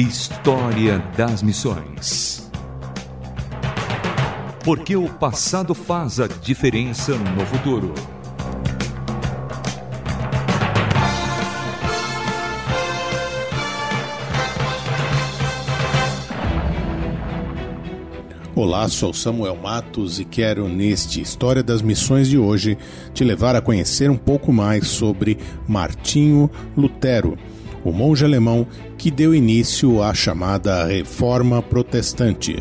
História das Missões. Porque o passado faz a diferença no futuro. Olá, sou Samuel Matos e quero, neste História das Missões de hoje, te levar a conhecer um pouco mais sobre Martinho Lutero o monge alemão que deu início à chamada Reforma Protestante.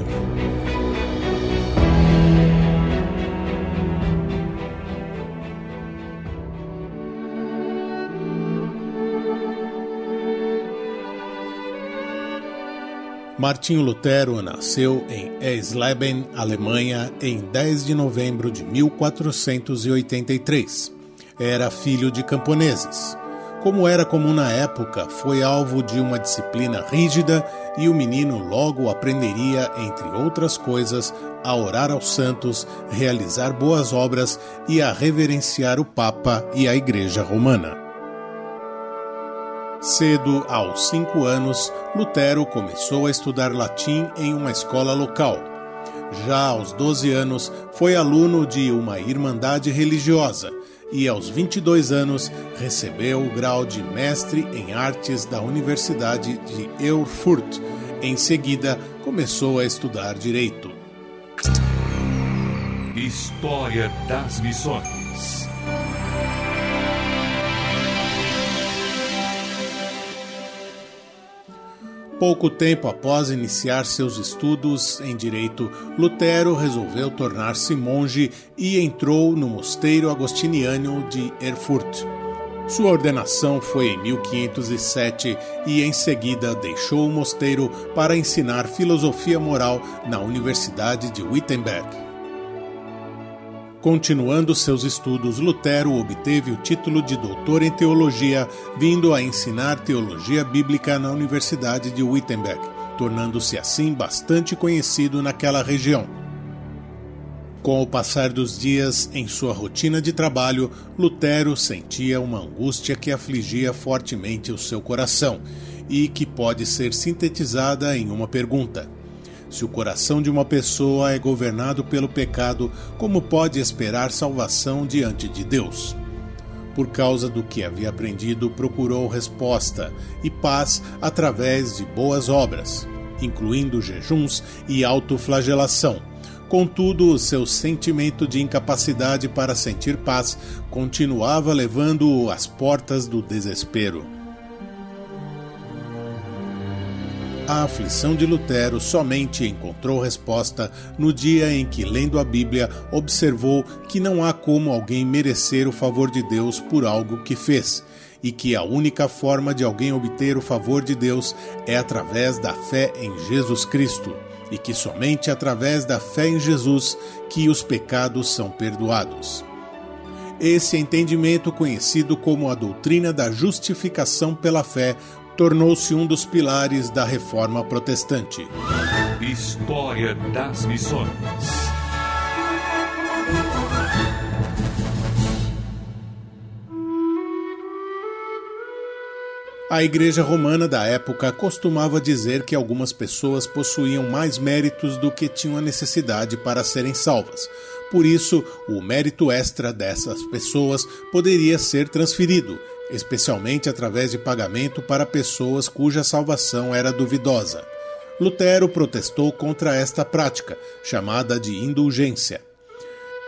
Martinho Lutero nasceu em Eisleben, Alemanha, em 10 de novembro de 1483. Era filho de camponeses. Como era comum na época, foi alvo de uma disciplina rígida e o menino logo aprenderia, entre outras coisas, a orar aos santos, realizar boas obras e a reverenciar o Papa e a Igreja Romana. Cedo, aos cinco anos, Lutero começou a estudar latim em uma escola local. Já aos 12 anos, foi aluno de uma irmandade religiosa e, aos 22 anos, recebeu o grau de mestre em artes da Universidade de Erfurt. Em seguida, começou a estudar direito. História das Missões. Pouco tempo após iniciar seus estudos em direito, Lutero resolveu tornar-se monge e entrou no mosteiro agostiniano de Erfurt. Sua ordenação foi em 1507 e em seguida deixou o mosteiro para ensinar filosofia moral na Universidade de Wittenberg. Continuando seus estudos, Lutero obteve o título de doutor em teologia, vindo a ensinar teologia bíblica na Universidade de Wittenberg, tornando-se assim bastante conhecido naquela região. Com o passar dos dias em sua rotina de trabalho, Lutero sentia uma angústia que afligia fortemente o seu coração e que pode ser sintetizada em uma pergunta: se o coração de uma pessoa é governado pelo pecado, como pode esperar salvação diante de Deus? Por causa do que havia aprendido, procurou resposta e paz através de boas obras, incluindo jejuns e autoflagelação. Contudo, o seu sentimento de incapacidade para sentir paz continuava levando-o às portas do desespero. A aflição de Lutero somente encontrou resposta no dia em que, lendo a Bíblia, observou que não há como alguém merecer o favor de Deus por algo que fez, e que a única forma de alguém obter o favor de Deus é através da fé em Jesus Cristo, e que somente através da fé em Jesus que os pecados são perdoados. Esse entendimento, conhecido como a doutrina da justificação pela fé, tornou-se um dos pilares da reforma protestante. História das Missões. A Igreja Romana da época costumava dizer que algumas pessoas possuíam mais méritos do que tinham a necessidade para serem salvas. Por isso, o mérito extra dessas pessoas poderia ser transferido, especialmente através de pagamento para pessoas cuja salvação era duvidosa. Lutero protestou contra esta prática, chamada de indulgência.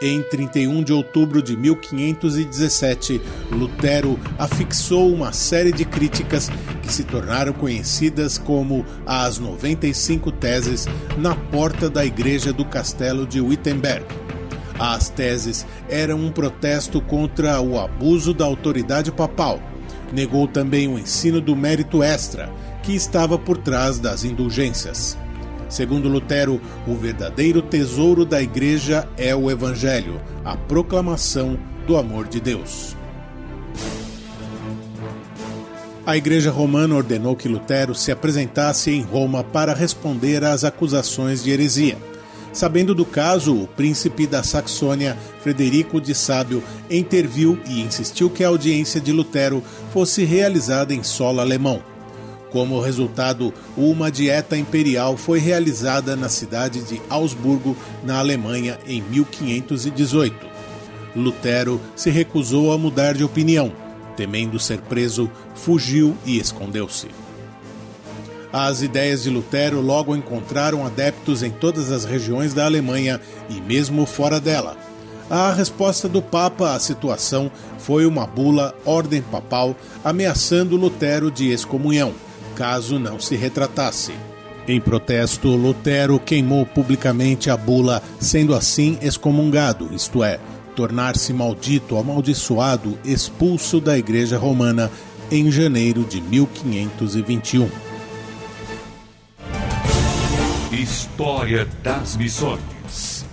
Em 31 de outubro de 1517, Lutero afixou uma série de críticas que se tornaram conhecidas como as 95 Teses na porta da igreja do castelo de Wittenberg. As teses eram um protesto contra o abuso da autoridade papal. Negou também o ensino do mérito extra, que estava por trás das indulgências. Segundo Lutero, o verdadeiro tesouro da Igreja é o Evangelho, a proclamação do amor de Deus. A Igreja Romana ordenou que Lutero se apresentasse em Roma para responder às acusações de heresia. Sabendo do caso, o príncipe da Saxônia, Frederico de Sábio, interviu e insistiu que a audiência de Lutero fosse realizada em solo alemão. Como resultado, uma dieta imperial foi realizada na cidade de Augsburgo, na Alemanha, em 1518. Lutero se recusou a mudar de opinião. Temendo ser preso, fugiu e escondeu-se. As ideias de Lutero logo encontraram adeptos em todas as regiões da Alemanha e mesmo fora dela. A resposta do Papa à situação foi uma bula ordem papal ameaçando Lutero de excomunhão, caso não se retratasse. Em protesto, Lutero queimou publicamente a bula, sendo assim excomungado, isto é, tornar-se maldito, amaldiçoado, expulso da Igreja Romana em janeiro de 1521. História das Missões.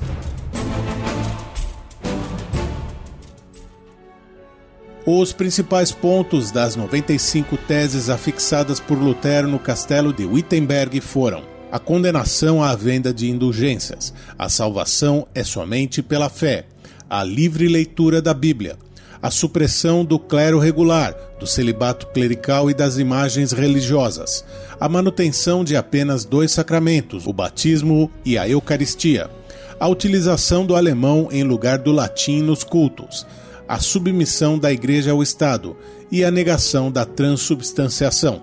Os principais pontos das 95 teses afixadas por Lutero no castelo de Wittenberg foram: a condenação à venda de indulgências, a salvação é somente pela fé, a livre leitura da Bíblia, a supressão do clero regular, do celibato clerical e das imagens religiosas, a manutenção de apenas dois sacramentos, o batismo e a Eucaristia, a utilização do alemão em lugar do latim nos cultos, a submissão da Igreja ao Estado e a negação da transubstanciação.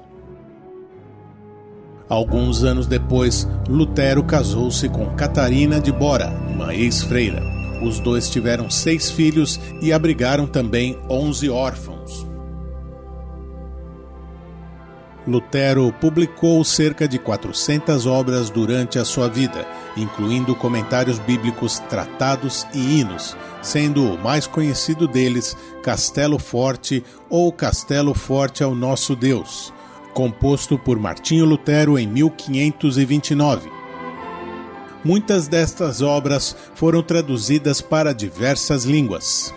Alguns anos depois, Lutero casou-se com Catarina de Bora, uma ex-freira. Os dois tiveram seis filhos e abrigaram também onze órfãos. Lutero publicou cerca de 400 obras durante a sua vida, incluindo comentários bíblicos, tratados e hinos, sendo o mais conhecido deles Castelo Forte ou Castelo Forte ao Nosso Deus, composto por Martinho Lutero em 1529. Muitas destas obras foram traduzidas para diversas línguas.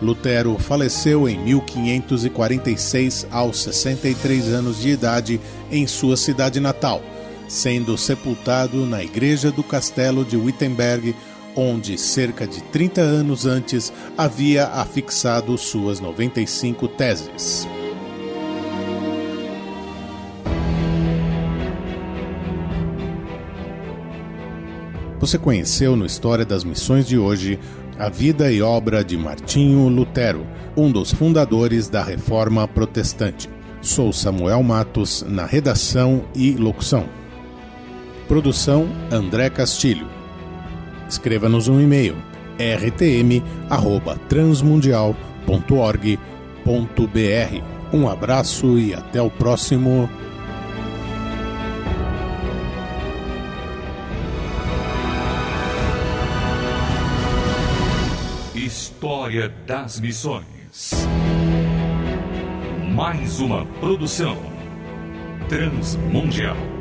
Lutero faleceu em 1546 aos 63 anos de idade em sua cidade natal, sendo sepultado na igreja do castelo de Wittenberg, onde cerca de 30 anos antes havia afixado suas 95 teses. Você conheceu no História das Missões de hoje a vida e obra de Martinho Lutero, um dos fundadores da Reforma Protestante. Sou Samuel Matos, na redação e locução. Produção André Castilho. Escreva-nos um e-mail rtm@transmundial.org.br. Um abraço e até o próximo História das Missões. Mais uma produção transmundial.